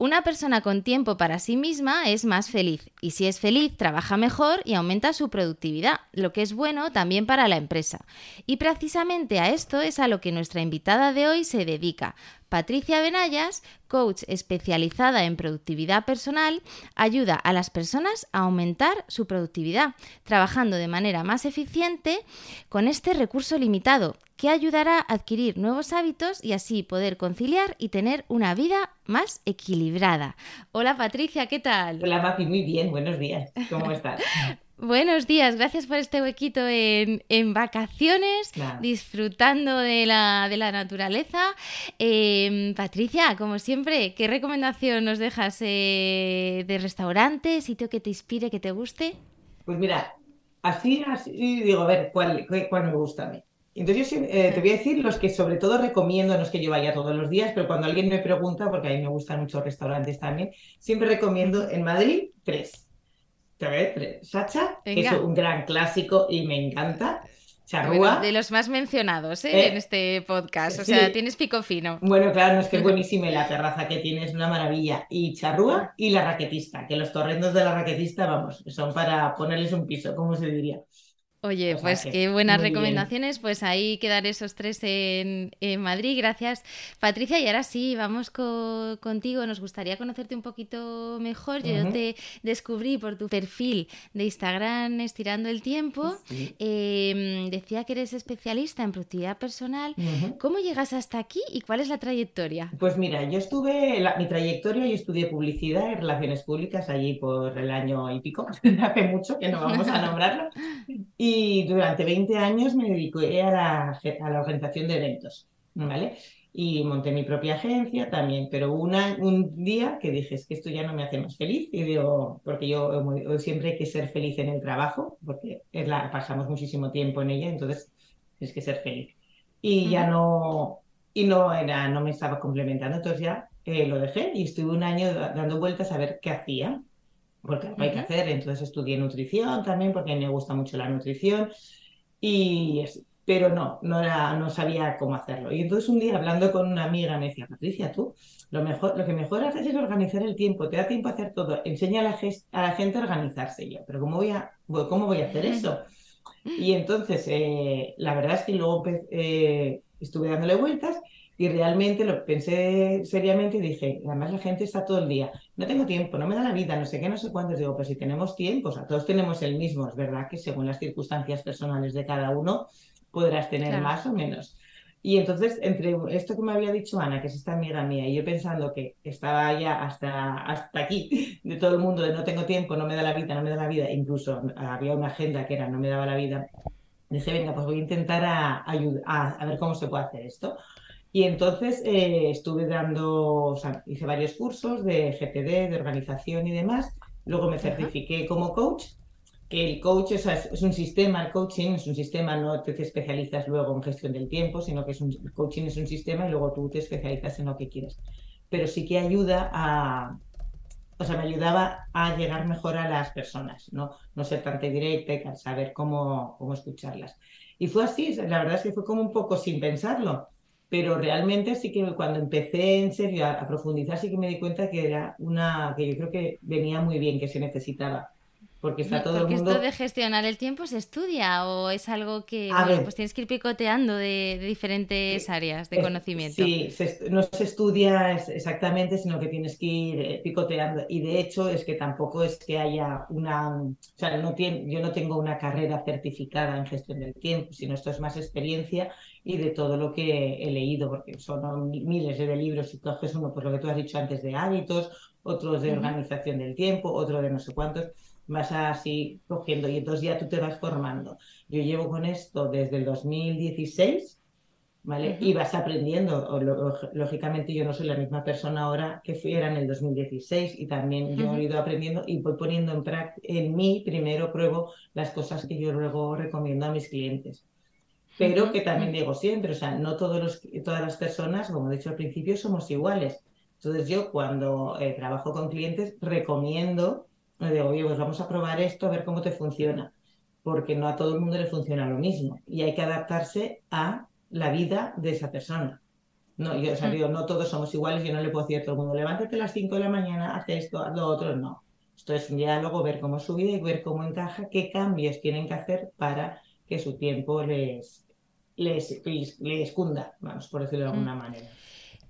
Una persona con tiempo para sí misma es más feliz y si es feliz trabaja mejor y aumenta su productividad, lo que es bueno también para la empresa. Y precisamente a esto es a lo que nuestra invitada de hoy se dedica. Patricia Benayas, coach especializada en productividad personal, ayuda a las personas a aumentar su productividad, trabajando de manera más eficiente con este recurso limitado, que ayudará a adquirir nuevos hábitos y así poder conciliar y tener una vida más equilibrada. Hola Patricia, ¿qué tal? Hola Mapi, muy bien, buenos días. ¿Cómo estás? Buenos días, gracias por este huequito en, vacaciones, disfrutando de la, naturaleza. Em, Patricia, como siempre, ¿qué recomendación nos dejas eh, de restaurante, sitio que te inspire, que te guste? Pues mira, así, así digo, a ver, ¿cuál, cuál me gusta a mí? Entonces yo eh, te voy a decir los que sobre todo recomiendo, no es que yo vaya todos los días, pero cuando alguien me pregunta, porque a mí me gustan muchos restaurantes también, siempre recomiendo en Madrid tres. Sacha, que es un gran clásico y me encanta. Charrúa. de los más mencionados ¿eh? en este podcast, o sea, tienes pico fino. Bueno, claro, no es que es buenísima la terraza que tienes, una maravilla. Y charrúa y la raquetista, que los torrendos de la raquetista, vamos, son para ponerles un piso, como se diría. Oye, pues qué buenas recomendaciones. Pues ahí quedan esos tres en, Madrid. Gracias, Patricia. Y ahora sí, vamos contigo. Nos gustaría conocerte un poquito mejor. Yo te descubrí por tu perfil de Instagram Estirando el Tiempo. Em, decía que eres especialista en productividad personal. ¿Cómo llegas hasta aquí y cuál es la trayectoria? Pues mira, yo estuve, mi trayectoria, yo estudié publicidad y relaciones públicas allí por el año y pico. Hace mucho que no vamos a nombrarlo. Y y durante 20 años me dediqué a la, a la organización de eventos, ¿vale? Y monté mi propia agencia también, pero una, un día que dije, es que esto ya no me hace más feliz, y digo, porque yo, siempre hay que ser feliz en el trabajo, porque es la, pasamos muchísimo tiempo en ella, entonces tienes que ser feliz. Y ya no, y no era, no me estaba complementando, entonces ya eh, lo dejé y estuve un año dando vueltas a ver qué hacía porque hay que hacer. Entonces estudié nutrición también porque me gusta mucho la nutrición. Y pero no, no, era, no sabía cómo hacerlo. Y entonces un día hablando con una amiga me decía, Patricia, tú, lo, mejor, lo que mejor haces es organizar el tiempo, te da tiempo a hacer todo, enseña a la, a la gente a organizarse. yo, pero ¿cómo voy a, cómo voy a hacer eso? Y entonces, eh, la verdad es que luego eh, estuve dándole vueltas y realmente lo pensé seriamente y dije, además la gente está todo el día, no tengo tiempo, no me da la vida, no sé qué, no sé cuántos. Digo, pues si tenemos tiempo, o sea, todos tenemos el mismo, es verdad que según las circunstancias personales de cada uno podrás tener más o menos. Y entonces, entre esto que me había dicho Ana, que es esta amiga mía, y yo pensando que estaba ya hasta, hasta aquí de todo el mundo, de no tengo tiempo, no me da la vida, no me da la vida, incluso había una agenda que era no me daba la vida, dije, venga, pues voy a intentar a, a ver cómo se puede hacer esto. Y entonces eh, estuve dando, o sea, hice varios cursos de GTD, de organización y demás. Luego me certifiqué como coach, que el coach es, es, un sistema, el coaching es un sistema, no te especializas luego en gestión del tiempo, sino que es un, el coaching es un sistema y luego tú te especializas en lo que quieres. Pero sí que ayuda a, o sea, me ayudaba a llegar mejor a las personas, no, no ser tan directa, saber cómo, cómo escucharlas. Y fue así, la verdad es que fue como un poco sin pensarlo pero realmente sí que cuando empecé en serio a, profundizar sí que me di cuenta que era una que yo creo que venía muy bien, que se necesitaba. Porque está todo el mundo... esto de gestionar el tiempo se estudia o es algo que pues tienes que ir picoteando de, diferentes áreas de conocimiento. Sí, no se estudia exactamente, sino que tienes que ir eh, picoteando. Y de hecho es que tampoco es que haya una... O sea, no tiene, yo no tengo una carrera certificada en gestión del tiempo, sino esto es más experiencia y de todo lo que he leído, porque son miles de libros y coges uno, pues lo que tú has dicho antes de hábitos, otros de organización del tiempo, otro de no sé cuántos vas así cogiendo y entonces ya tú te vas formando. Yo llevo con esto desde el 2016, ¿vale? Y vas aprendiendo. lógicamente yo no soy la misma persona ahora que fui en el 2016 y también yo he ido aprendiendo y voy poniendo en, en mí, primero pruebo las cosas que yo luego recomiendo a mis clientes. Pero que también digo siempre, o sea, no todos los, todas las personas, como he dicho al principio, somos iguales. Entonces yo cuando eh, trabajo con clientes recomiendo le digo, oye, pues vamos a probar esto a ver cómo te funciona, porque no a todo el mundo le funciona lo mismo y hay que adaptarse a la vida de esa persona. No, yo, o sea, mm. no todos somos iguales, yo no le puedo decir a todo el mundo, levántate a las 5 de la mañana, haz esto, haz lo otro, no. Esto es un diálogo, ver cómo es su vida y ver cómo encaja, qué cambios tienen que hacer para que su tiempo les, les, les, cunda, vamos, por decirlo de alguna mm. manera.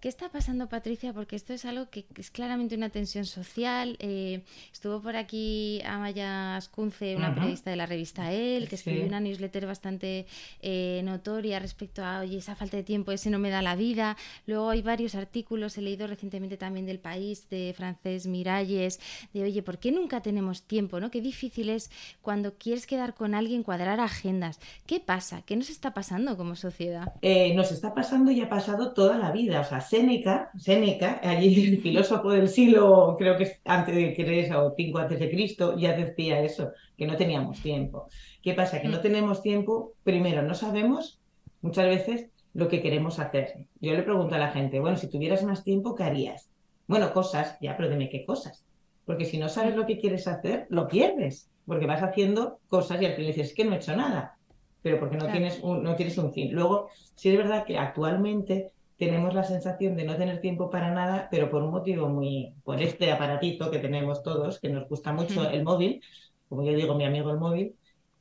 ¿Qué está pasando, Patricia? Porque esto es algo que es claramente una tensión social. Eh, estuvo por aquí Amaya Ascunce, una periodista de la revista El, que escribió una newsletter bastante eh, notoria respecto a, oye, esa falta de tiempo, ese no me da la vida. Luego hay varios artículos, he leído recientemente también del país, de Francés Miralles, de, oye, ¿por qué nunca tenemos tiempo? ¿no? Qué difícil es cuando quieres quedar con alguien, cuadrar agendas. ¿Qué pasa? ¿Qué nos está pasando como sociedad? Eh, nos está pasando y ha pasado toda la vida. O sea, Séneca, Séneca, allí el filósofo del siglo, creo que es antes de Cristo o cinco antes de Cristo, ya decía eso, que no teníamos tiempo. ¿Qué pasa? Que no mm. tenemos tiempo, primero, no sabemos muchas veces lo que queremos hacer. Yo le pregunto a la gente, bueno, si tuvieras más tiempo, ¿qué harías? Bueno, cosas, ya, pero dime qué cosas. Porque si no sabes lo que quieres hacer, lo pierdes, porque vas haciendo cosas y al final dices, es que no he hecho nada, pero porque no, tienes, un, no tienes un fin. Luego, sí es verdad que actualmente tenemos la sensación de no tener tiempo para nada, pero por un motivo muy, por este aparatito que tenemos todos, que nos gusta mucho el móvil, como yo digo, mi amigo el móvil,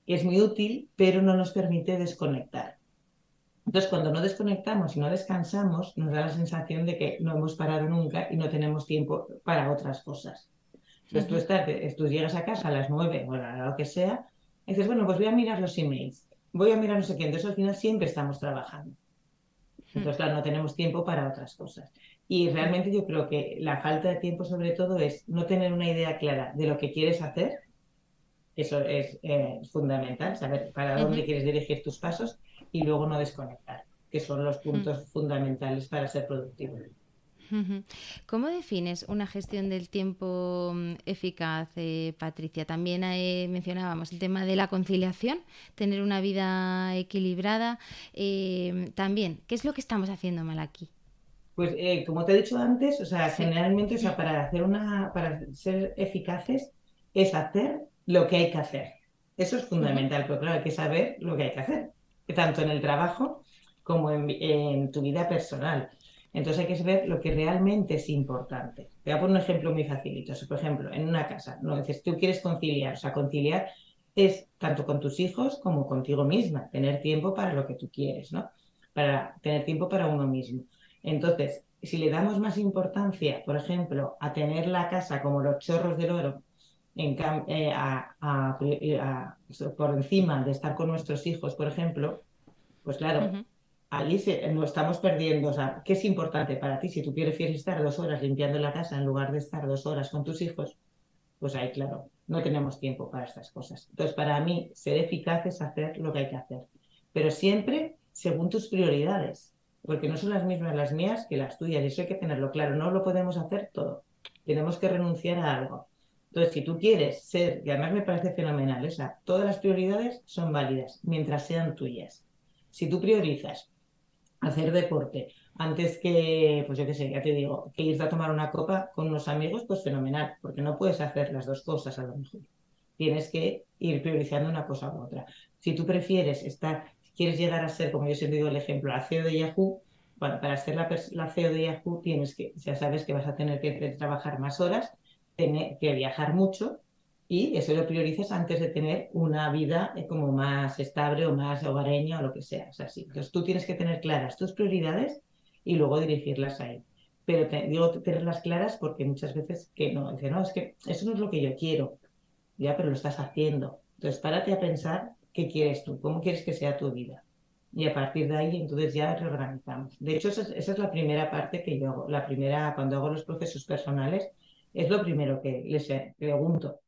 es muy útil, pero no nos permite desconectar. Entonces, cuando no desconectamos y no descansamos, nos da la sensación de que no hemos parado nunca y no tenemos tiempo para otras cosas. Entonces, tú, estás, tú llegas a casa a las nueve o a lo que sea, y dices, bueno, pues voy a mirar los emails, voy a mirar no sé qué. Entonces, al final siempre estamos trabajando. Entonces, claro, no tenemos tiempo para otras cosas. Y realmente yo creo que la falta de tiempo sobre todo es no tener una idea clara de lo que quieres hacer. Eso es eh, fundamental, saber para dónde quieres dirigir tus pasos y luego no desconectar, que son los puntos fundamentales para ser productivo. ¿Cómo defines una gestión del tiempo mm, eficaz, eh, Patricia? También eh, mencionábamos el tema de la conciliación, tener una vida equilibrada. Eh, también, ¿qué es lo que estamos haciendo mal aquí? Pues como te he dicho antes, o sea, generalmente, o sea, para hacer una, para ser eficaces, es hacer lo que hay que hacer. Eso es fundamental, pero claro, hay que saber lo que hay que hacer, tanto en el trabajo como en tu vida personal. Entonces hay que saber lo que realmente es importante. Te voy a poner un ejemplo muy facilito. por ejemplo, en una casa, no dices, tú quieres conciliar, o sea, conciliar es tanto con tus hijos como contigo misma, tener tiempo para lo que tú quieres, ¿no? Para tener tiempo para uno mismo. Entonces, si le damos más importancia, por ejemplo, a tener la casa como los chorros del oro, en, eh, por encima de estar con nuestros hijos, por ejemplo, pues claro, allí no estamos perdiendo. O sea, ¿qué es importante para ti? Si tú prefieres estar dos horas limpiando la casa en lugar de estar dos horas con tus hijos, pues ahí, claro, no tenemos tiempo para estas cosas. Entonces, para mí, ser eficaz es hacer lo que hay que hacer. Pero siempre según tus prioridades, porque no son las mismas las mías que las tuyas, y eso hay que tenerlo claro. No lo podemos hacer todo. Tenemos que renunciar a algo. Entonces, si tú quieres ser, y además me parece fenomenal, o sea, todas las prioridades son válidas mientras sean tuyas. Si tú priorizas hacer deporte antes que, pues yo qué sé, ya te digo, que irte a tomar una copa con unos amigos, pues fenomenal, porque no puedes hacer las dos cosas a lo mejor. Tienes que ir priorizando una cosa u otra. Si tú prefieres estar, quieres llegar a ser, como yo siempre digo el ejemplo, a CEO de Yahoo, bueno, para ser la, la CEO de Yahoo tienes que, ya sabes que vas a tener que trabajar más horas, tener que viajar mucho y eso lo priorizas antes de tener una vida eh, como más estable o más hogareña o lo que sea. O sea, sí. Entonces tú tienes que tener claras tus prioridades y luego dirigirlas a él. Pero digo tenerlas claras porque muchas veces que no, dice, no, es que eso no es lo que yo quiero, ya, pero lo estás haciendo. Entonces párate a pensar qué quieres tú, cómo quieres que sea tu vida. Y a partir de ahí, entonces ya reorganizamos. De hecho, esa es, la primera parte que yo hago. La primera, cuando hago los procesos personales, es lo primero que les pregunto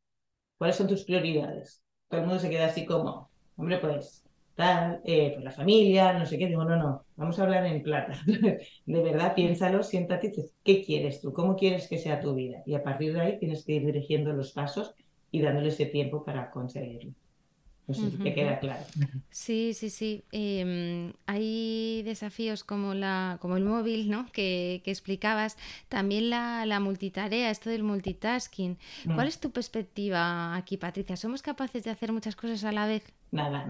¿Cuáles son tus prioridades? Todo el mundo se queda así como, hombre, pues tal, eh, pues la familia, no sé qué. Digo, no, no, vamos a hablar en plata. de verdad, piénsalo, siéntate y dices, ¿qué quieres tú? ¿Cómo quieres que sea tu vida? Y a partir de ahí tienes que ir dirigiendo los pasos y dándole ese tiempo para conseguirlo. No sé si te queda claro. Sí, sí, sí. Em, hay desafíos como, la, como el móvil, ¿no? Que, explicabas. También la, multitarea, esto del multitasking. Mm. ¿Cuál es tu perspectiva aquí, Patricia? ¿Somos capaces de hacer muchas cosas a la vez? Nada,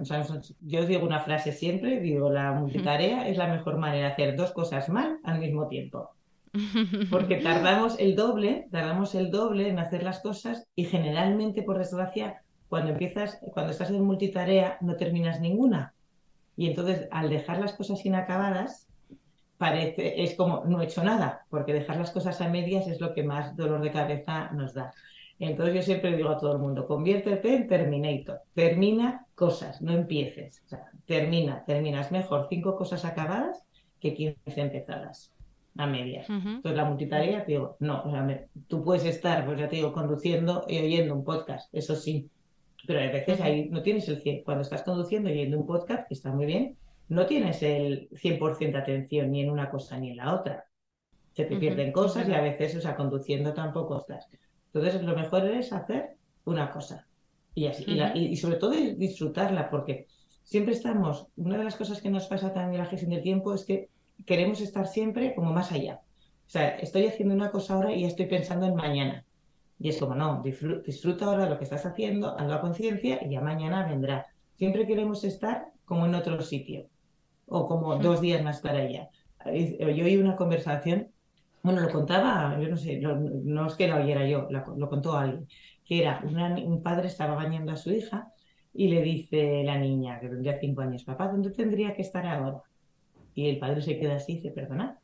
yo digo una frase siempre, digo, la multitarea es la mejor manera de hacer dos cosas mal al mismo tiempo. Porque tardamos el doble, tardamos el doble en hacer las cosas y generalmente, por desgracia, cuando empiezas, cuando estás en multitarea, no terminas ninguna. Y entonces, al dejar las cosas inacabadas, parece, es como no he hecho nada, porque dejar las cosas a medias es lo que más dolor de cabeza nos da. Entonces yo siempre digo a todo el mundo, conviértete en Terminator, termina cosas, no empieces. O sea, termina, terminas mejor cinco cosas acabadas que 15 empezadas a medias. Entonces la multitarea, te digo, no, o sea, tú puedes estar, pues ya te digo, conduciendo y oyendo un podcast, eso sí, pero a veces ahí no tienes el 100. Cuando estás conduciendo y oyendo un podcast, que está muy bien, no tienes el 100% de atención ni en una cosa ni en la otra. Se te pierden cosas y a veces, o sea, conduciendo tampoco estás. Entonces, lo mejor es hacer una cosa. Y así. y, sobre todo disfrutarla, porque siempre estamos. Una de las cosas que nos pasa también en la gestión del tiempo es que queremos estar siempre como más allá. O sea, estoy haciendo una cosa ahora y estoy pensando en mañana. Y es como, no, disfruta ahora lo que estás haciendo, hazlo a conciencia y ya mañana vendrá. Siempre queremos estar como en otro sitio o como dos días más para allá. Yo oí una conversación, bueno, lo contaba, yo no sé, no es que lo oyera yo, lo, contó alguien, que era un padre estaba bañando a su hija y le dice la niña, que tendría cinco años, papá, ¿dónde tendría que estar ahora? Y el padre se queda así y dice, perdona,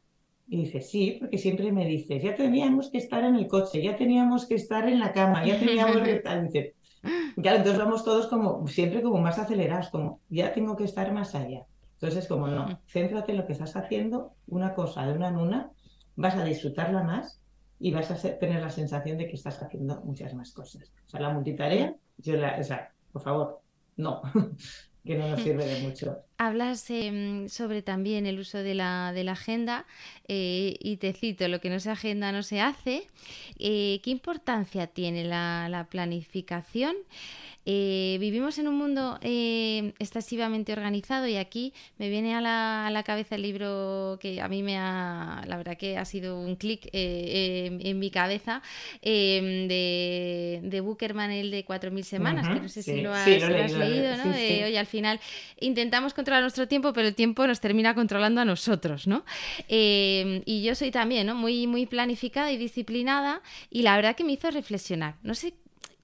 y dice, sí, porque siempre me dices, ya teníamos que estar en el coche, ya teníamos que estar en la cama, ya teníamos que estar. Dice, claro, entonces vamos todos como, siempre como más acelerados, como, ya tengo que estar más allá. Entonces, como no, céntrate en lo que estás haciendo, una cosa de una en una, vas a disfrutarla más y vas a tener la sensación de que estás haciendo muchas más cosas. O sea, la multitarea, yo la, o sea, por favor, no. que no nos sirve de mucho. Hablas em, sobre también el uso de la, de la agenda eh, y te cito, lo que no se agenda no se hace. Eh, ¿Qué importancia tiene la, la planificación? Eh, vivimos en un mundo eh, excesivamente organizado y aquí me viene a la, a la, cabeza el libro que a mí me ha, la verdad que ha sido un clic eh, en, mi cabeza, de, de Buckerman, el de 4.000 semanas, que no sé si lo has, leído, ¿no? oye, al final intentamos controlar nuestro tiempo, pero el tiempo nos termina controlando a nosotros, ¿no? y yo soy también, ¿no? Muy, muy planificada y disciplinada y la verdad que me hizo reflexionar. No sé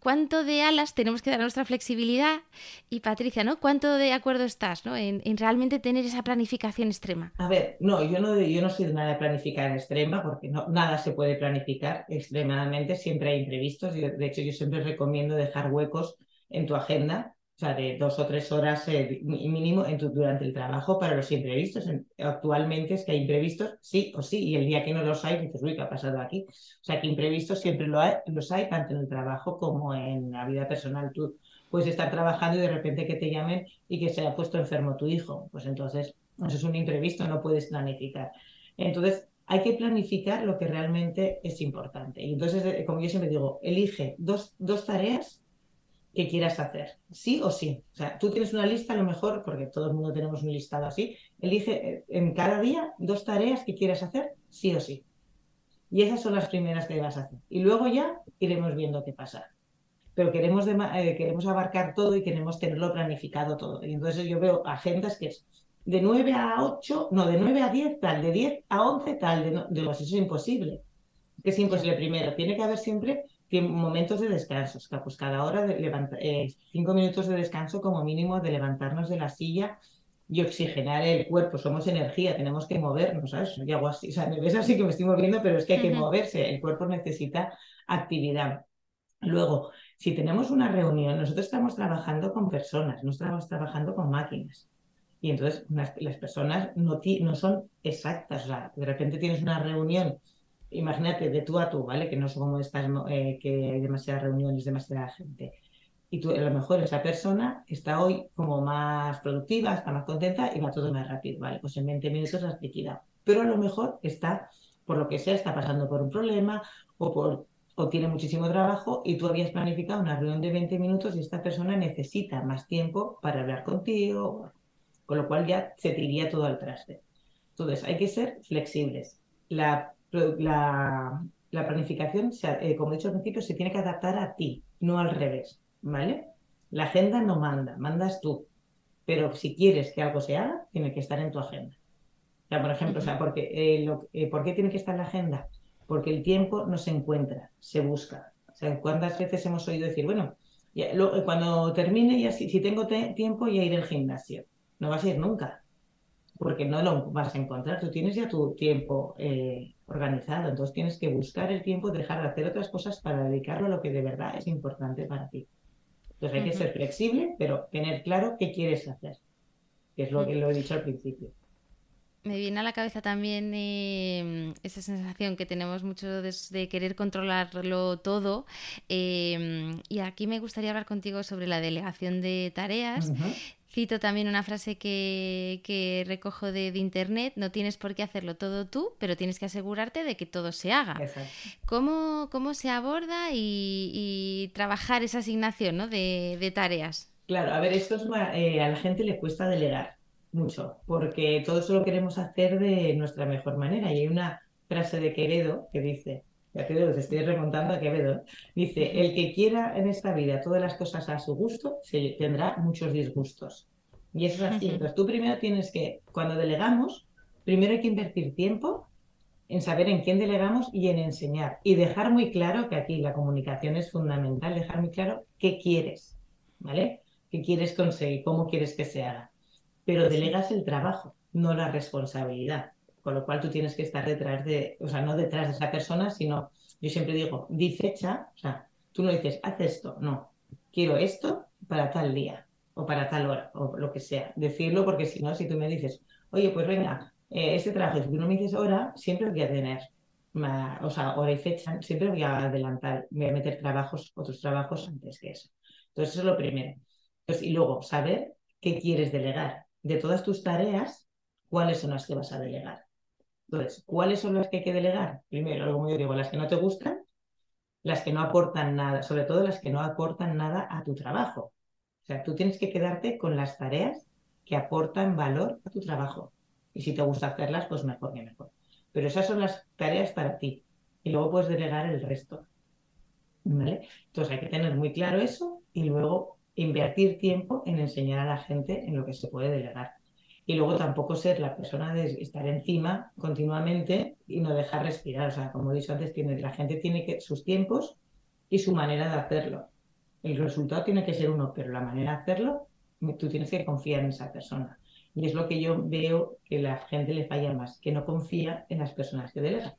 cuánto de alas tenemos que dar a nuestra flexibilidad y Patricia, ¿no? ¿Cuánto de acuerdo estás ¿no? en, realmente tener esa planificación extrema? A ver, no, yo no, yo no soy de nada de planificar extrema porque no, nada se puede planificar extremadamente, siempre hay imprevistos. de hecho, yo siempre recomiendo dejar huecos en tu agenda o sea, de dos o tres horas eh, mínimo en durante el trabajo para los imprevistos. Actualmente es que hay imprevistos, sí o sí, y el día que no los hay, dices, uy, ¿qué ha pasado aquí? O sea, que imprevistos siempre lo hay, los hay, tanto en el trabajo como en la vida personal. Tú puedes estar trabajando y de repente que te llamen y que se haya puesto enfermo tu hijo. Pues entonces, eso es un imprevisto, no puedes planificar. Entonces, hay que planificar lo que realmente es importante. Y entonces, eh, como yo siempre digo, elige dos, dos tareas que quieras hacer, sí o sí. O sea, tú tienes una lista, a lo mejor, porque todo el mundo tenemos un listado así, elige eh, en cada día dos tareas que quieras hacer, sí o sí. Y esas son las primeras que vas a hacer. Y luego ya iremos viendo qué pasa. Pero queremos, eh, queremos abarcar todo y queremos tenerlo planificado todo. Y entonces yo veo agendas que es de 9 a 8, no, de 9 a 10 tal, de 10 a 11 tal, de, no, de eso es imposible. Que es imposible primero, tiene que haber siempre momentos de descanso, pues cada hora de levantar, eh, cinco minutos de descanso como mínimo de levantarnos de la silla y oxigenar el cuerpo. Somos energía, tenemos que movernos, ¿sabes? Y hago así, o sea, me ves así que me estoy moviendo, pero es que hay que moverse, el cuerpo necesita actividad. Luego, si tenemos una reunión, nosotros estamos trabajando con personas, no estamos trabajando con máquinas. Y entonces las, personas no, no son exactas. O sea, de repente tienes una reunión, imagínate, de tú a tú, ¿vale? Que no es como estas, eh, que hay demasiadas reuniones, demasiada gente. Y tú, a lo mejor esa persona está hoy como más productiva, está más contenta y va todo más rápido, ¿vale? Pues en 20 minutos has liquidado. Pero a lo mejor está, por lo que sea, está pasando por un problema o por o tiene muchísimo trabajo y tú habías planificado una reunión de 20 minutos y esta persona necesita más tiempo para hablar contigo, con lo cual ya se te todo al traste. Entonces, hay que ser flexibles. La, la, planificación, eh, como he dicho al principio, se tiene que adaptar a ti, no al revés, ¿vale? La agenda no manda, mandas tú. Pero si quieres que algo se haga, tiene que estar en tu agenda. O por ejemplo, o sea, porque, eh, eh, ¿por qué tiene que estar en la agenda? porque el tiempo no se encuentra, se busca. O sea, ¿cuántas veces hemos oído decir, bueno, cuando termine, ya si, si tengo tiempo, ya iré al gimnasio? No vas a ir nunca, porque no lo vas a encontrar. Tú tienes ya tu tiempo organizado, entonces tienes que buscar el tiempo, dejar de hacer otras cosas para dedicarlo a lo que de verdad es importante para ti. Entonces hay que ser flexible, pero tener claro qué quieres hacer, que es lo que lo he dicho al principio. Me viene a la cabeza también em, esa sensación que tenemos mucho de, querer controlarlo todo. Em, y aquí me gustaría hablar contigo sobre la delegación de tareas. Cito también una frase que, recojo de, internet, no tienes por qué hacerlo todo tú, pero tienes que asegurarte de que todo se haga. ¿Cómo, ¿Cómo, se aborda y, trabajar esa asignación de, tareas? Claro, a ver, esto es, eh, a la gente le cuesta delegar mucho, porque todo eso lo queremos hacer de nuestra mejor manera. Y hay una frase de Quevedo que dice, ya te estoy remontando a Quevedo, dice, el que quiera en esta vida todas las cosas a su gusto, se tendrá muchos disgustos. Y eso es así. Entonces tú primero tienes que, cuando delegamos, primero hay que invertir tiempo en saber en quién delegamos y en enseñar. Y dejar muy claro que aquí la comunicación es fundamental, dejar muy claro qué quieres, ¿vale? ¿Qué quieres conseguir? ¿Cómo quieres que se haga? pero delegas el trabajo, no la responsabilidad. Con lo cual tú tienes que estar detrás de, o sea, no detrás de esa persona, sino, yo siempre digo, di fecha, o sea, tú no dices, haz esto, no, quiero esto para tal día o para tal hora o lo que sea. Decirlo porque si no, si tú me dices, oye, pues venga, eh, este trabajo, si tú no me dices hora, siempre voy a tener, o sea, hora y fecha, siempre voy a adelantar, voy a meter trabajos, otros trabajos antes que eso. Entonces, eso es lo primero. y luego, saber qué quieres delegar de todas tus tareas, cuáles son las que vas a delegar. Entonces, ¿cuáles son las que hay que delegar? Primero, como yo digo, las que no te gustan, las que no aportan nada, sobre todo las que no aportan nada a tu trabajo. O sea, tú tienes que quedarte con las tareas que aportan valor a tu trabajo. Y si te gusta hacerlas, pues mejor que mejor. Pero esas son las tareas para ti. Y luego puedes delegar el resto. ¿Vale? Entonces hay que tener muy claro eso y luego invertir tiempo en enseñar a la gente en lo que se puede delegar. Y luego tampoco ser la persona de estar encima continuamente y no dejar respirar. O sea, como he dicho antes, tiene, la gente tiene que sus tiempos y su manera de hacerlo. El resultado tiene que ser uno, pero la manera de hacerlo, tú tienes que confiar en esa persona. Y es lo que yo veo que la gente le falla más, que no confía en las personas que delegan.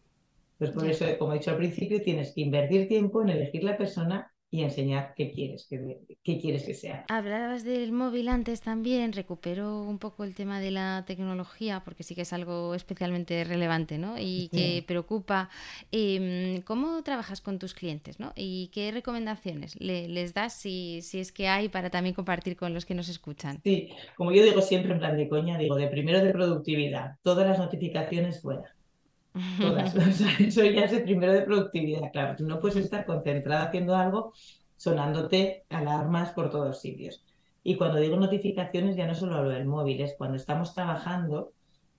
Pues por eso, como he dicho al principio, tienes que invertir tiempo en elegir la persona y enseñar qué quieres que, qué quieres que sea. Hablabas del móvil antes también, recupero un poco el tema de la tecnología porque sí que es algo especialmente relevante ¿no? y que preocupa. Em, ¿Cómo trabajas con tus clientes ¿no? y qué recomendaciones les das si, si es que hay para también compartir con los que nos escuchan? Sí, como yo digo siempre en plan de coña, digo de primero de productividad, todas las notificaciones fuera Todas. eso ya es el primero de productividad, claro. Tú no puedes estar concentrada haciendo algo sonándote alarmas por todos sitios. Y cuando digo notificaciones, ya no solo hablo del móvil, es cuando estamos trabajando,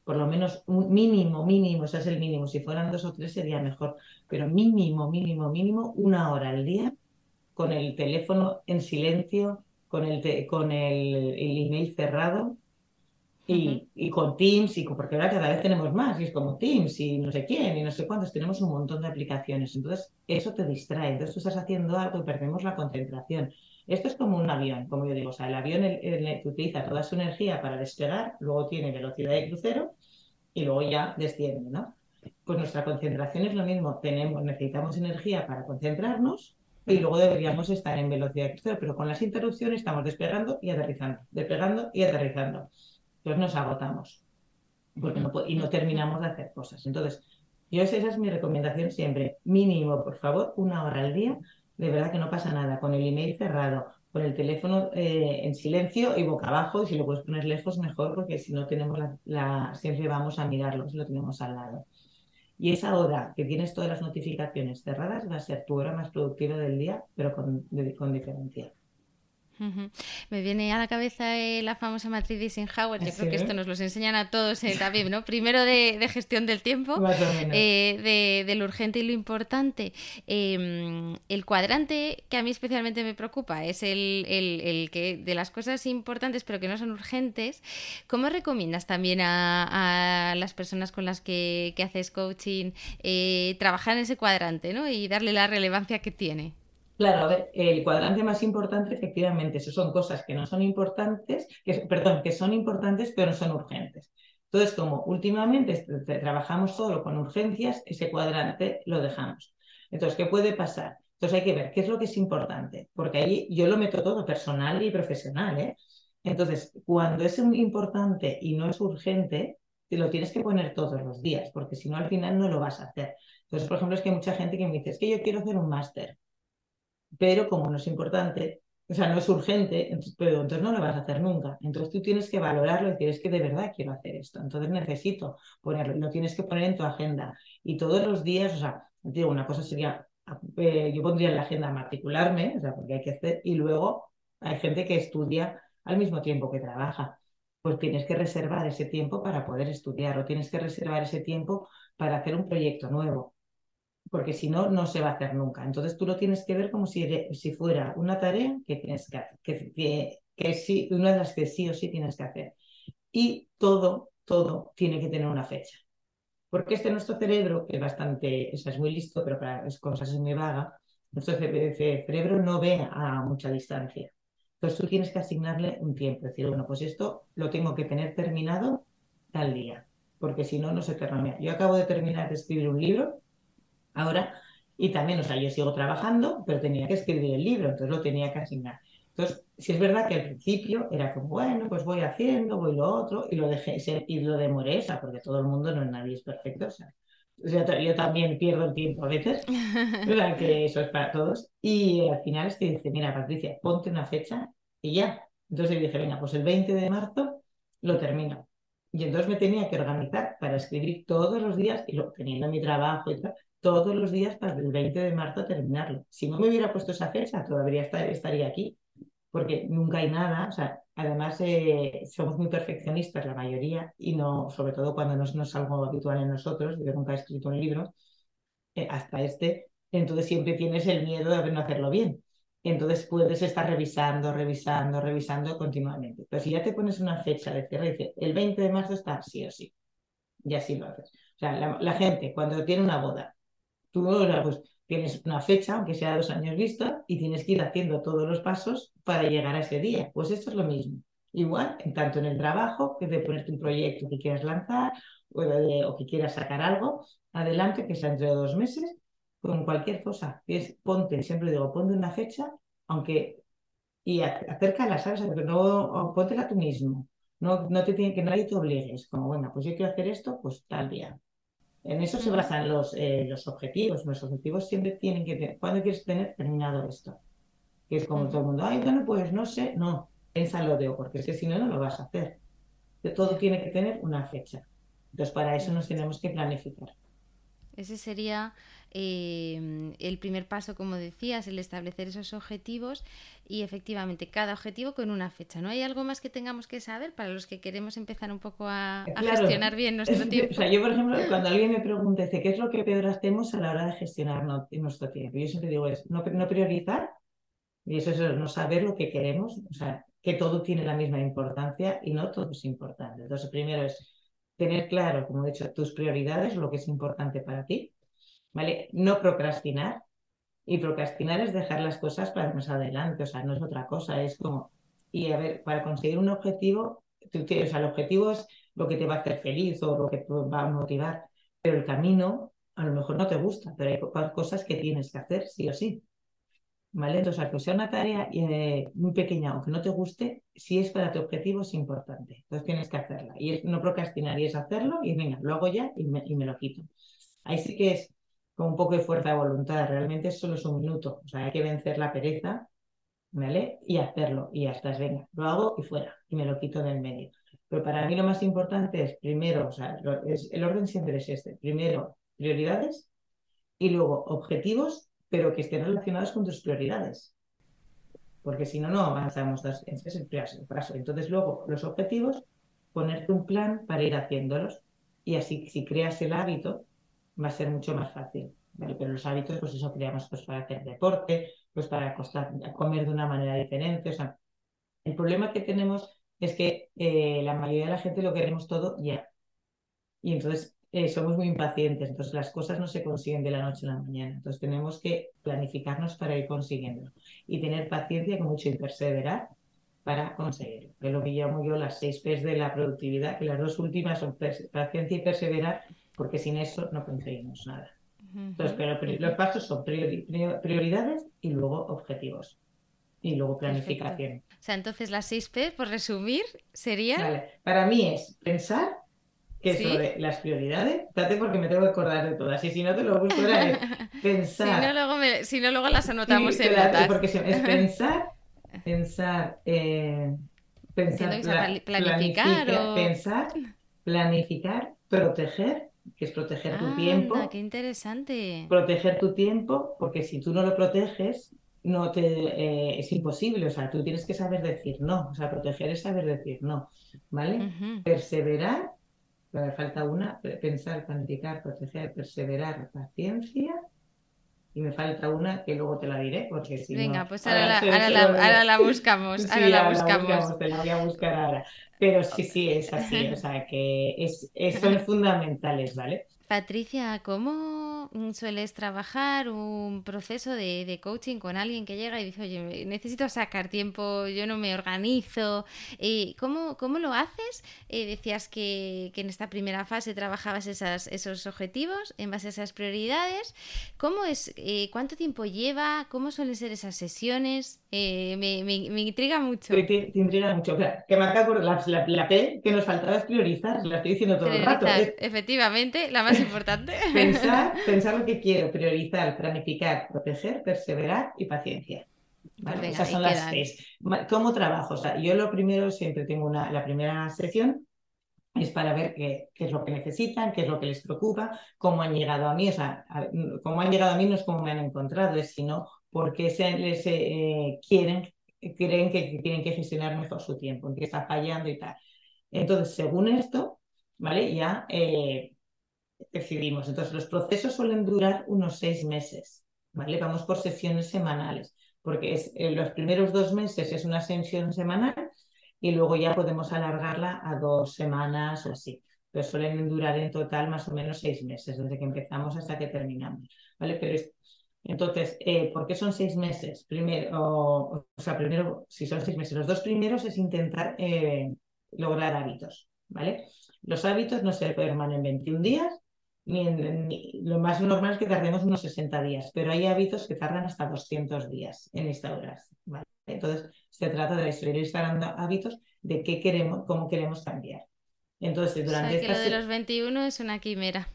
por lo menos un mínimo, mínimo, ese es el mínimo. Si fueran dos o tres sería mejor, pero mínimo, mínimo, mínimo, una hora al día con el teléfono en silencio, con el, con el email cerrado Y, y, con Teams, y porque ahora cada vez tenemos más, y es como Teams, y no sé quién, y no sé cuántos, tenemos un montón de aplicaciones. Entonces, eso te distrae. Entonces, tú estás haciendo algo y perdemos la concentración. Esto es como un avión, como yo digo. O sea, el avión el, utiliza toda su energía para despegar, luego tiene velocidad de crucero y luego ya desciende, ¿no? Pues nuestra concentración es lo mismo. Tenemos, necesitamos energía para concentrarnos y luego deberíamos estar en velocidad de crucero, pero con las interrupciones estamos despegando y aterrizando, despegando y aterrizando. Entonces nos agotamos porque y no terminamos de hacer cosas. Entonces, yo esa es mi recomendación siempre. Mínimo, por favor, una hora al día. De verdad que no pasa nada. Con el email cerrado, con el teléfono eh, en silencio y boca abajo. Y si lo puedes poner lejos, mejor, porque si no tenemos la, siempre vamos a mirarlo si lo tenemos al lado. Y esa hora que tienes todas las notificaciones cerradas va a ser tu hora más productiva del día, pero con, con diferencia. Me viene a la cabeza eh, la famosa matriz de Eisenhower. Yo creo que esto nos lo enseñan a todos eh, también, ¿no? Primero de, gestión del tiempo, eh, de, lo urgente y lo importante. Em, el cuadrante que a mí especialmente me preocupa es el, que de las cosas importantes pero que no son urgentes. ¿Cómo recomiendas también a, las personas con las que, que haces coaching trabajar en ese cuadrante ¿no? y darle la relevancia que tiene? Claro, a ver, el cuadrante más importante, efectivamente, eso son cosas que no son importantes, que, perdón, que son importantes pero no son urgentes. Entonces, como últimamente trabajamos solo con urgencias, ese cuadrante lo dejamos. Entonces, ¿qué puede pasar? Entonces hay que ver qué es lo que es importante, porque ahí yo lo meto todo personal y profesional. ¿eh? Entonces, cuando es importante y no es urgente, te lo tienes que poner todos los días, porque si no, al final no lo vas a hacer. Entonces, por ejemplo, es que hay mucha gente que me dice, es que yo quiero hacer un máster pero como no es importante, o sea, no es urgente, pero entonces no lo vas a hacer nunca. Entonces tú tienes que valorarlo y decir, es que de verdad quiero hacer esto, entonces necesito ponerlo, lo tienes que poner en tu agenda. Y todos los días, o sea, una cosa sería, eh, yo pondría en la agenda matricularme, o sea, porque hay que hacer, y luego hay gente que estudia al mismo tiempo que trabaja. Pues tienes que reservar ese tiempo para poder estudiar o tienes que reservar ese tiempo para hacer un proyecto nuevo porque si no, no se va a hacer nunca. Entonces tú lo tienes que ver como si, si fuera una tarea que tienes que, que, que, que sí, una de las que sí o sí tienes que hacer. Y todo, todo tiene que tener una fecha. Porque este nuestro cerebro, que es bastante, o es muy listo, pero para las cosas es muy vaga, nuestro cerebro no ve a mucha distancia. Entonces tú tienes que asignarle un tiempo, decir, bueno, pues esto lo tengo que tener terminado tal día, porque si no, no se termina. Yo acabo de terminar de escribir un libro ahora. Y también, o sea, yo sigo trabajando, pero tenía que escribir el libro, entonces lo tenía que asignar. Entonces, si es verdad que al principio era como, bueno, pues voy haciendo, voy lo otro, y lo dejé y lo demoré, o sea, porque todo el mundo, no nadie es perfecto, o sea, yo también pierdo el tiempo a veces, ¿verdad? que eso es para todos. Y al final es que dice, mira, Patricia, ponte una fecha y ya. Entonces dije, venga, pues el 20 de marzo lo termino. Y entonces me tenía que organizar para escribir todos los días, y lo, teniendo mi trabajo y tal, todos los días para el 20 de marzo terminarlo. Si no me hubiera puesto esa fecha, todavía estaría aquí, porque nunca hay nada. O sea, además, eh, somos muy perfeccionistas la mayoría, y no, sobre todo cuando no, es algo habitual en nosotros. Yo nunca he escrito un libro, eh, hasta este, entonces siempre tienes el miedo de no hacerlo bien. Entonces puedes estar revisando, revisando, revisando continuamente. Pero si ya te pones una fecha de cierre, dice, el 20 de marzo está sí o sí. Y así lo haces. O sea, la gente cuando tiene una boda Tú pues, tienes una fecha, aunque sea dos años vista, y tienes que ir haciendo todos los pasos para llegar a ese día. Pues esto es lo mismo. Igual, tanto en el trabajo, que de ponerte un proyecto que quieras lanzar o, que quieras sacar algo adelante, que sea entre dos meses, con cualquier cosa. Ponte, siempre digo, ponte una fecha, aunque y acércala, ¿sabes? Pero no, póntela tú mismo. No, no te tiene que nadie te obligues. Como, bueno, pues yo quiero hacer esto, pues tal día. En eso se basan los, eh, los objetivos. Los objetivos siempre tienen que tener, ¿cuándo quieres tener terminado esto? Que es como todo el mundo, ay, bueno, pues no sé, no, piénsalo de porque si no, no lo vas a hacer. todo tiene que tener una fecha. Entonces, para eso nos tenemos que planificar. Ese sería eh, el primer paso, como decías, el establecer esos objetivos y efectivamente cada objetivo con una fecha. ¿No hay algo más que tengamos que saber para los que queremos empezar un poco a, gestionar bien nuestro tiempo? O sea, yo, por ejemplo, cuando alguien me pregunta, ¿qué es lo que peor hacemos a la hora de gestionar nuestro tiempo? Yo siempre digo, es no, no priorizar, y eso es no saber lo que queremos, o sea, que todo tiene la misma importancia y no todo es importante. Entonces, primero es tener claro, como he dicho, tus prioridades, lo que es importante para ti, ¿vale? No procrastinar. Y procrastinar es dejar las cosas para más adelante, o sea, no es otra cosa, es como, y a ver, para conseguir un objetivo, o sea, el objetivo es lo que te va a hacer feliz o lo que te va a motivar, pero el camino a lo mejor no te gusta, pero hay cosas que tienes que hacer sí o sí. ¿Vale? Entonces, aunque sea una tarea eh, muy pequeña, aunque no te guste, si es para tu objetivo es importante. Entonces tienes que hacerla. Y es no procrastinar, y es hacerlo, y venga, lo hago ya y me, y me lo quito. Ahí sí que es con un poco de fuerza de voluntad. Realmente solo es un minuto. O sea, hay que vencer la pereza, ¿vale? Y hacerlo. Y ya estás, venga, lo hago y fuera. Y me lo quito del medio. Pero para mí lo más importante es, primero, o sea, es, el orden siempre es este. Primero, prioridades y luego objetivos pero que estén relacionados con tus prioridades. Porque si no, no avanzamos. Ese es el paso. Entonces, luego, los objetivos, ponerte un plan para ir haciéndolos. Y así, si creas el hábito, va a ser mucho más fácil. Pero los hábitos, pues eso creamos pues, para hacer deporte, pues para acostar, comer de una manera diferente. O sea, el problema que tenemos es que eh, la mayoría de la gente lo queremos todo ya. Y entonces eh, somos muy impacientes, entonces las cosas no se consiguen de la noche a la mañana. Entonces tenemos que planificarnos para ir consiguiendo y tener paciencia con mucho y perseverar para conseguirlo. Es lo que llamo yo las seis P's de la productividad, que las dos últimas son paciencia y perseverar, porque sin eso no conseguimos nada. Entonces, pero los pasos son prioridades y luego objetivos. Y luego planificación. O sea, entonces las seis P, por resumir, serían... Para mí es pensar, que sobre las prioridades. Espérate porque me tengo que acordar de todas. Y si no te lo busco, era pensar. si, no, luego si no, luego las anotamos en notas. Porque es pensar, pensar, eh, pensar, planificar, o... pensar, planificar, proteger, que es proteger tu tiempo. qué interesante. Proteger tu tiempo, porque si tú no lo proteges, no te eh, es imposible, o sea, tú tienes que saber decir no, o sea, proteger es saber decir no, ¿vale? Perseverar me falta una, pensar, planificar, proteger, perseverar, paciencia. Y me falta una que luego te la diré, porque si Venga, pues ahora, la, ahora, la, buscamos. ahora la buscamos. Te la voy a buscar ahora. Pero sí, sí, es así. O sea, que es, son fundamentales, ¿vale? Patricia, ¿cómo sueles trabajar un proceso de, coaching con alguien que llega y dice, oye, necesito sacar tiempo, yo no me organizo? Eh, ¿cómo, ¿Cómo lo haces? Eh, decías que, en esta primera fase trabajabas esas, esos objetivos en base a esas prioridades. ¿Cómo es, eh, ¿Cuánto tiempo lleva? ¿Cómo suelen ser esas sesiones? me, me, intriga mucho. Te, intriga mucho. que me acabo la, la, la P que nos faltaba es priorizar, la estoy diciendo todo el rato. Efectivamente, la más importante. Pensar, pensar lo que quiero, priorizar, planificar, proteger, perseverar y paciencia. Pues Esas son las tres. ¿Cómo trabajo? O sea, yo lo primero siempre tengo una, la primera sesión es para ver qué, qué, es lo que necesitan, qué es lo que les preocupa, cómo han llegado a mí, o sea, cómo han llegado a mí no es cómo me han encontrado, es sino porque se, les eh, quieren, creen que tienen que gestionar mejor su tiempo, en qué está fallando y tal. Entonces, según esto, ¿vale? Ya eh, decidimos. Entonces, los procesos suelen durar unos seis meses, ¿vale? Vamos por sesiones semanales, porque eh, los primeros dos meses es una sesión semanal y luego ya podemos alargarla a dos semanas o así. Pero suelen durar en total más o menos seis meses, desde que empezamos hasta que terminamos, ¿vale? Pero entonces, eh, ¿por qué son seis meses? Primero, o, sea, primero, si son seis meses, los dos primeros es intentar eh, lograr hábitos, ¿vale? Los hábitos no se forman en 21 días, lo más normal es que tardemos unos 60 días, pero hay hábitos que tardan hasta 200 días en instaurarse. ¿vale? Entonces, se trata de ir instalando hábitos de qué queremos, cómo queremos cambiar. Entonces, durante o sea, que lo de los 21 es una quimera.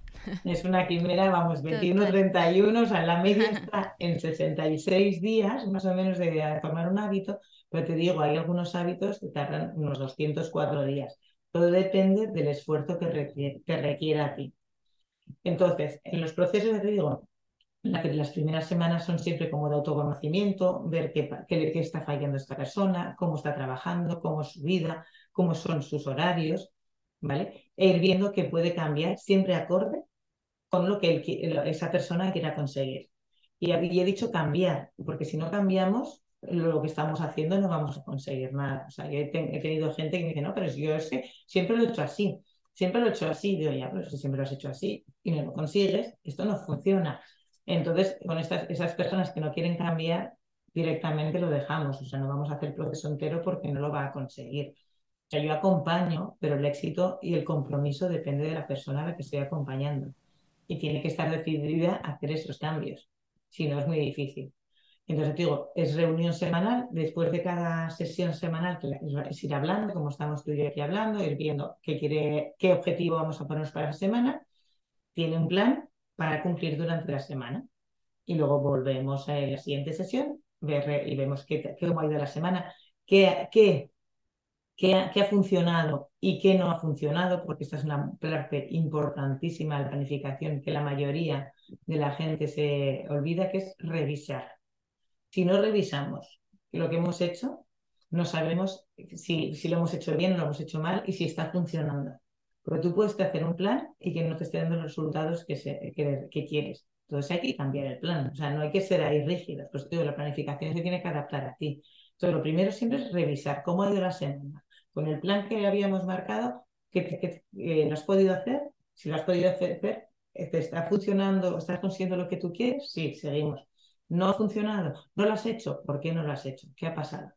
Es una quimera, vamos, 21, 31, o sea, la media está en 66 días, más o menos, de formar un hábito, pero te digo, hay algunos hábitos que tardan unos 204 días. Todo depende del esfuerzo que requiere, que requiera a ti. Entonces, en los procesos, ya te digo, las primeras semanas son siempre como de autoconocimiento, ver qué, qué, está fallando esta persona, cómo está trabajando, cómo es su vida, cómo son sus horarios, ¿vale? E ir viendo que puede cambiar siempre acorde con lo que esa persona quiera conseguir. Y, he dicho cambiar, porque si no cambiamos, lo que estamos haciendo no vamos a conseguir nada. O sea, yo he, tenido gente que me dice, no, pero yo siempre lo he hecho así, siempre lo he hecho así. Digo, ya, pero si siempre lo has hecho así y no lo consigues, esto no funciona. Entonces, con estas, esas personas que no quieren cambiar, directamente lo dejamos. O sea, no vamos a hacer el proceso entero porque no lo va a conseguir. O sea, yo acompaño, pero el éxito y el compromiso depende de la persona a la que estoy acompañando. Y tiene que estar decidida a hacer esos cambios. Si no, es muy difícil. Entonces, digo, es reunión semanal. Después de cada sesión semanal, es ir hablando, como estamos tú y yo aquí hablando, ir viendo qué, quiere, qué objetivo vamos a ponernos para la semana. Tiene un plan para cumplir durante la semana. Y luego volvemos a la siguiente sesión ver, y vemos qué, cómo ha ido la semana, qué, qué, qué, ha, funcionado y qué no ha funcionado, porque esta es una parte importantísima de la planificación que la mayoría de la gente se olvida, que es revisar. Si no revisamos lo que hemos hecho, no sabemos si, si lo hemos hecho bien o lo hemos hecho mal y si está funcionando. Porque tú puedes hacer un plan y que no te esté dando los resultados que, se, que, quieres. Entonces hay que cambiar el plan. O sea, no hay que ser ahí rígidos. Pues digo, la planificación se tiene que adaptar a ti. Entonces, lo primero siempre es revisar cómo ha ido la semana. Con el plan que habíamos marcado, ¿qué, lo has podido hacer? Si lo has podido hacer, ¿te está funcionando? ¿Estás consiguiendo lo que tú quieres? Sí, seguimos. ¿No ha funcionado? ¿No lo has hecho? ¿Por qué no lo has hecho? ¿Qué ha pasado?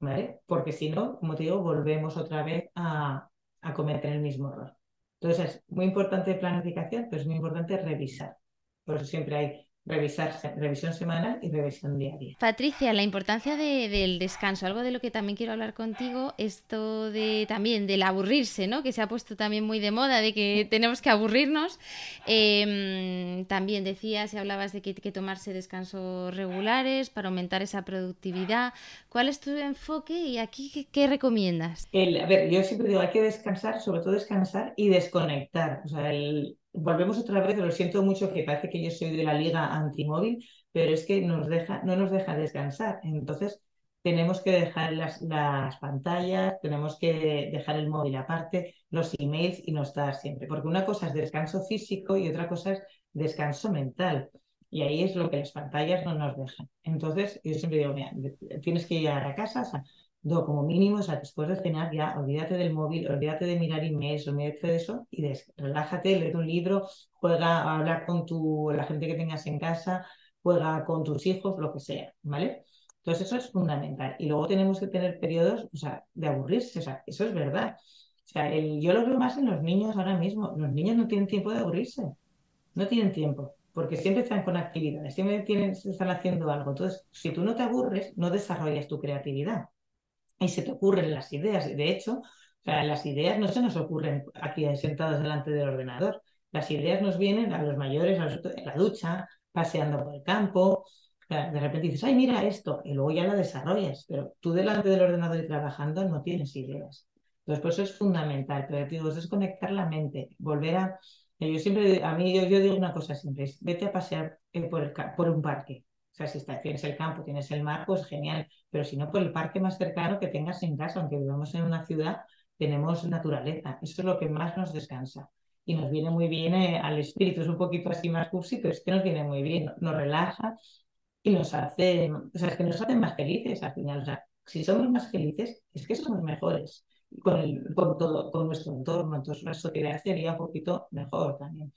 ¿Vale? Porque si no, como te digo, volvemos otra vez a, a cometer el mismo error. Entonces es muy importante planificación, pero es muy importante revisar. Por eso siempre hay revisión semanal y revisión diaria. Patricia, la importancia del descanso, algo de lo que también quiero hablar contigo, esto de también del aburrirse, ¿no? Que se ha puesto también muy de moda, de que tenemos que aburrirnos. Em, también decías y hablabas de que hay que tomarse descansos regulares para aumentar esa productividad. ¿Cuál es tu enfoque y aquí qué, recomiendas? a ver, yo siempre digo, hay que descansar, sobre todo descansar y desconectar. O sea, el, volvemos otra vez, lo siento mucho que parece que yo soy de la liga antimóvil, pero es que nos deja, no nos deja descansar. Entonces, tenemos que dejar las, las pantallas, tenemos que dejar el móvil aparte, los emails y no estar siempre. Porque una cosa es descanso físico y otra cosa es descanso mental. Y ahí es lo que las pantallas no nos dejan. Entonces, yo siempre digo, mira, tienes que llegar a casa, como mínimo, o sea, después de cenar ya, olvídate del móvil, olvídate de mirar emails, olvídate de eso y relájate, lee un libro, juega a hablar con tu, la gente que tengas en casa, juega con tus hijos, lo que sea, ¿vale? Entonces eso es fundamental. Y luego tenemos que tener periodos, o sea, de aburrirse, o sea, eso es verdad. O sea, el, yo lo veo más en los niños ahora mismo. Los niños no tienen tiempo de aburrirse, no tienen tiempo, porque siempre están con actividades, siempre tienen, están haciendo algo. Entonces, si tú no te aburres, no desarrollas tu creatividad y se te ocurren las ideas. De hecho, las ideas no se nos ocurren aquí sentados delante del ordenador. Las ideas nos vienen a los mayores, en la ducha, paseando por el campo. de repente dices, ay, mira esto, y luego ya la desarrollas, pero tú delante del ordenador y trabajando no tienes ideas. Entonces, por eso es fundamental, pero digo, es desconectar la mente, volver a... Yo siempre, a mí yo, digo una cosa siempre, vete a pasear eh, por, el, por un parque, sea, si tienes el campo, tienes el mar, pues genial. Pero si no, por el parque más cercano que tengas en casa, aunque vivamos en una ciudad, tenemos naturaleza. Eso es lo que más nos descansa. Y nos viene muy bien eh, al espíritu. Es un poquito así más cursi, pero es que nos viene muy bien. Nos relaja y nos hace, o sea, es que nos hace más felices al final. O sea, si somos más felices, es que somos mejores con, el, con todo, con nuestro entorno. Entonces, la sociedad sería un poquito mejor también.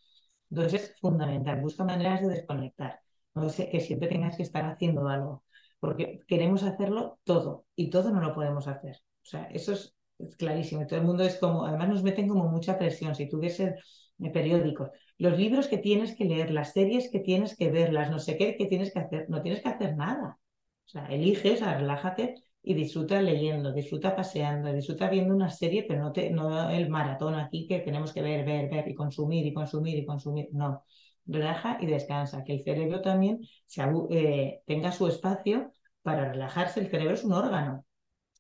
Entonces, es fundamental. Busca maneras de desconectar no sé, que siempre tengas que estar haciendo algo, porque queremos hacerlo todo y todo no lo podemos hacer. O sea, eso es, clarísimo. Todo el mundo es como, además nos meten como mucha presión. Si tú ves el, periódicos, los libros que tienes que leer, las series que tienes que ver, las no sé qué que tienes que hacer, no tienes que hacer nada. O sea, elige, o sea, relájate y disfruta leyendo, disfruta paseando, disfruta viendo una serie, pero no, te, no el maratón aquí que tenemos que ver, ver, ver y consumir y consumir y consumir. No, relaja y descansa, que el cerebro también eh, tenga su espacio para relajarse. El cerebro es un órgano,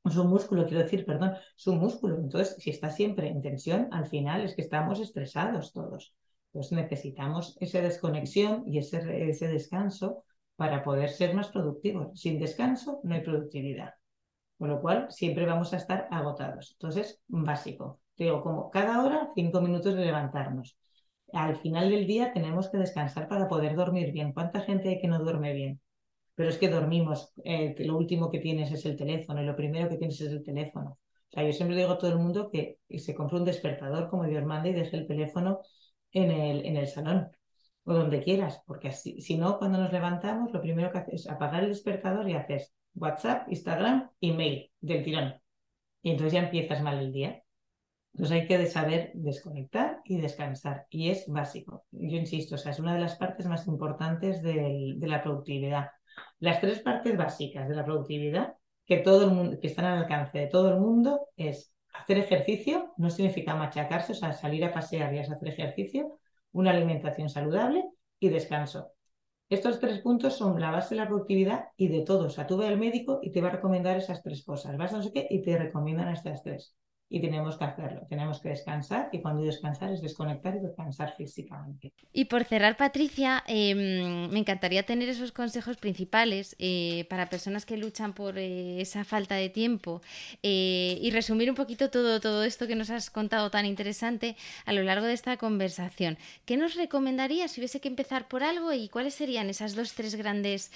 es un músculo, quiero decir, perdón, es un músculo. Entonces, si está siempre en tensión, al final es que estamos estresados todos. Entonces necesitamos esa desconexión y ese, ese descanso para poder ser más productivos. Sin descanso no hay productividad. Con lo cual, siempre vamos a estar agotados. Entonces, básico. Digo, como cada hora, cinco minutos de levantarnos al final del día tenemos que descansar para poder dormir bien. ¿Cuánta gente hay que no duerme bien? pero es que dormimos, eh, lo último que tienes es el teléfono y lo primero que tienes es el teléfono. O sea, yo siempre digo a todo el mundo que se compre un despertador como Dios manda y deje el teléfono en el, en el salón o donde quieras, porque así, si no, cuando nos levantamos, lo primero que haces es apagar el despertador y haces WhatsApp, Instagram, email del tirón. Y entonces ya empiezas mal el día. Entonces hay que saber desconectar y descansar. Y es básico. Yo insisto, o sea, es una de las partes más importantes de la productividad. Las tres partes básicas de la productividad que todo el mundo, que están al alcance de todo el mundo, es hacer ejercicio, no significa machacarse, o sea, salir a pasear y hacer ejercicio, una alimentación saludable y descanso. Estos tres puntos son la base de la productividad y de todo. O sea, tú ve al médico y te va a recomendar esas tres cosas. Vas a no sé qué y te recomiendan estas tres y tenemos que hacerlo. Tenemos que descansar y cuando descansar es desconectar y descansar físicamente. Y por cerrar, Patricia, em, me encantaría tener esos consejos principales eh, para personas que luchan por eh, esa falta de tiempo eh, y resumir un poquito todo, todo esto que nos has contado tan interesante a lo largo de esta conversación. ¿Qué nos recomendarías si hubiese que empezar por algo y cuáles serían esas dos, tres grandes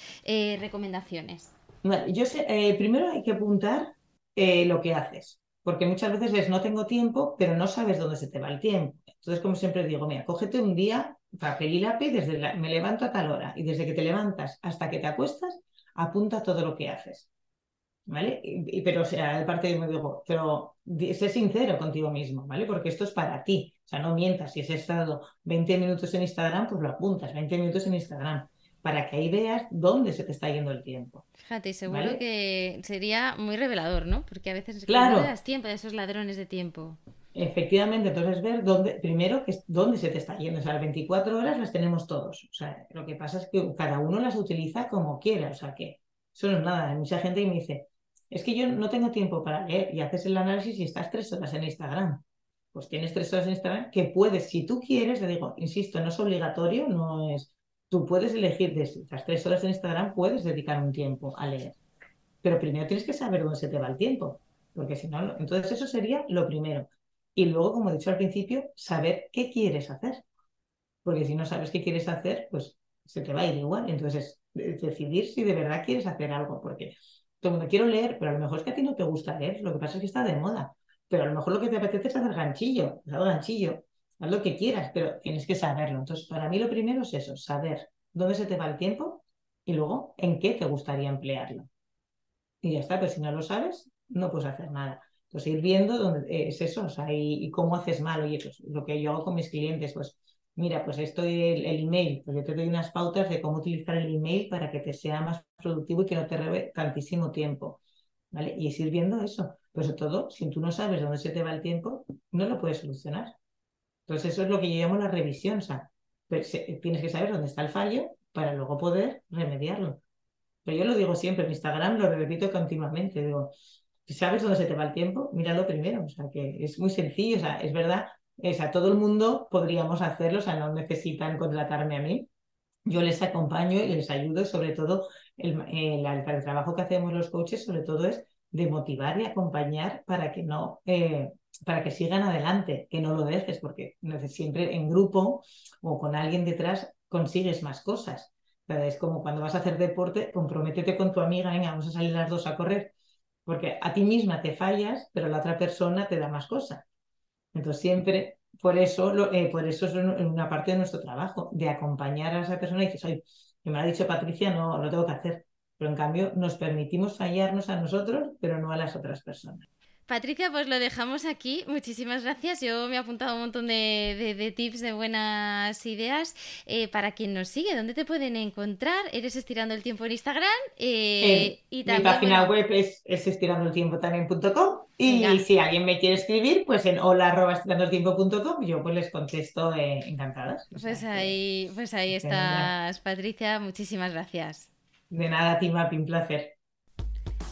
recomendaciones? yo sé, primero hay que apuntar lo que haces porque muchas veces es no tengo tiempo, pero no sabes dónde se te va el tiempo. Entonces, como siempre digo, mira, cógete un día, papel y lápiz, desde me levanto a tal hora y desde que te levantas hasta que te acuestas, apunta todo lo que haces. ¿Vale? Y, pero, o sea, parte de me digo, pero sé sincero contigo mismo, ¿vale? Porque esto es para ti. O sea, no mientas. Si has estado 20 minutos en Instagram, pues lo apuntas, 20 minutos en Instagram para que ahí veas dónde se te está yendo el tiempo. Fíjate, seguro que sería muy revelador, ¿no? Porque a veces claro. no das tiempo de esos ladrones de tiempo. Efectivamente, entonces ver dónde, primero, que, dónde se te está yendo. O sea, las 24 horas las tenemos todos. O sea, lo que pasa es que cada uno las utiliza como quiera. O sea, que eso no es nada. Hay mucha gente que me dice, es que yo no tengo tiempo para leer y haces el análisis y estás tres horas en Instagram. Pues tienes tres horas en Instagram que puedes, si tú quieres, le digo, insisto, no es obligatorio, no es Tú puedes elegir de estas tres horas en Instagram, puedes dedicar un tiempo a leer. Pero primero tienes que saber dónde se te va el tiempo, porque si no, entonces eso sería lo primero. Y luego, como he dicho al principio, saber qué quieres hacer. Porque si no sabes qué quieres hacer, pues se te va a ir igual. Entonces, decidir si de verdad quieres hacer algo, porque todo el mundo quiero leer, pero a lo mejor es que a ti no te gusta leer, lo que pasa es que está de moda. Pero a lo mejor lo que te apetece es hacer ganchillo, hacer ganchillo haz lo que quieras, pero tienes que saberlo. Entonces, para mí lo primero es eso, saber dónde se te va el tiempo y luego en qué te gustaría emplearlo. Y ya está, pero si no lo sabes, no puedes hacer nada. Entonces, ir viendo dónde eh, es eso, o sea, y, cómo haces mal. Oye, pues lo que yo hago con mis clientes, pues mira, pues esto el, el email, pues yo te doy unas pautas de cómo utilizar el email para que te sea más productivo y que no te robe tantísimo tiempo. ¿Vale? Y es ir viendo eso. Pero sobre todo, si tú no sabes dónde se te va el tiempo, no lo puedes solucionar. Entonces, eso es lo que yo llamo la revisión. O sea, tienes que saber dónde está el fallo para luego poder remediarlo. Pero yo lo digo siempre en Instagram, lo repito continuamente. Digo, si sabes dónde se te va el tiempo, míralo primero. O sea, que es muy sencillo. O sea, es verdad, o sea, todo el mundo podríamos hacerlo. O sea, no necesitan contratarme a mí. Yo les acompaño y les ayudo. Sobre todo, el, el, trabajo que hacemos los coaches, sobre todo es de motivar y acompañar para que no eh, para que sigan adelante, que no lo dejes, porque siempre en grupo o con alguien detrás consigues más cosas. Es como cuando vas a hacer deporte, comprométete con tu amiga, venga, vamos a salir las dos a correr, porque a ti misma te fallas, pero la otra persona te da más cosas. Entonces siempre, por eso, eh, por eso es una parte de nuestro trabajo, de acompañar a esa persona y dices, oye, que me ha dicho Patricia, no, lo tengo que hacer. Pero en cambio nos permitimos fallarnos a nosotros, pero no a las otras personas. Patricia, pues lo dejamos aquí. Muchísimas gracias. Yo me he apuntado un montón de, tips, de buenas ideas. Eh, para quien nos sigue, ¿dónde te pueden encontrar? Eres Estirando el Tiempo en Instagram. Eh, y también, mi página web es, es y si alguien me quiere escribir, pues en hola.estirandoeltiempo.com yo pues les contesto eh, encantadas. Pues ahí, pues ahí estás, Patricia. Muchísimas gracias. De nada, Timapi, un placer.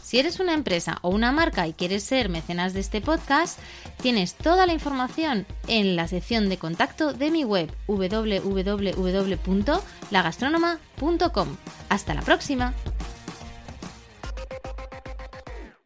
Si eres una empresa o una marca y quieres ser mecenas de este podcast, tienes toda la información en la sección de contacto de mi web www.lagastronoma.com. Hasta la próxima.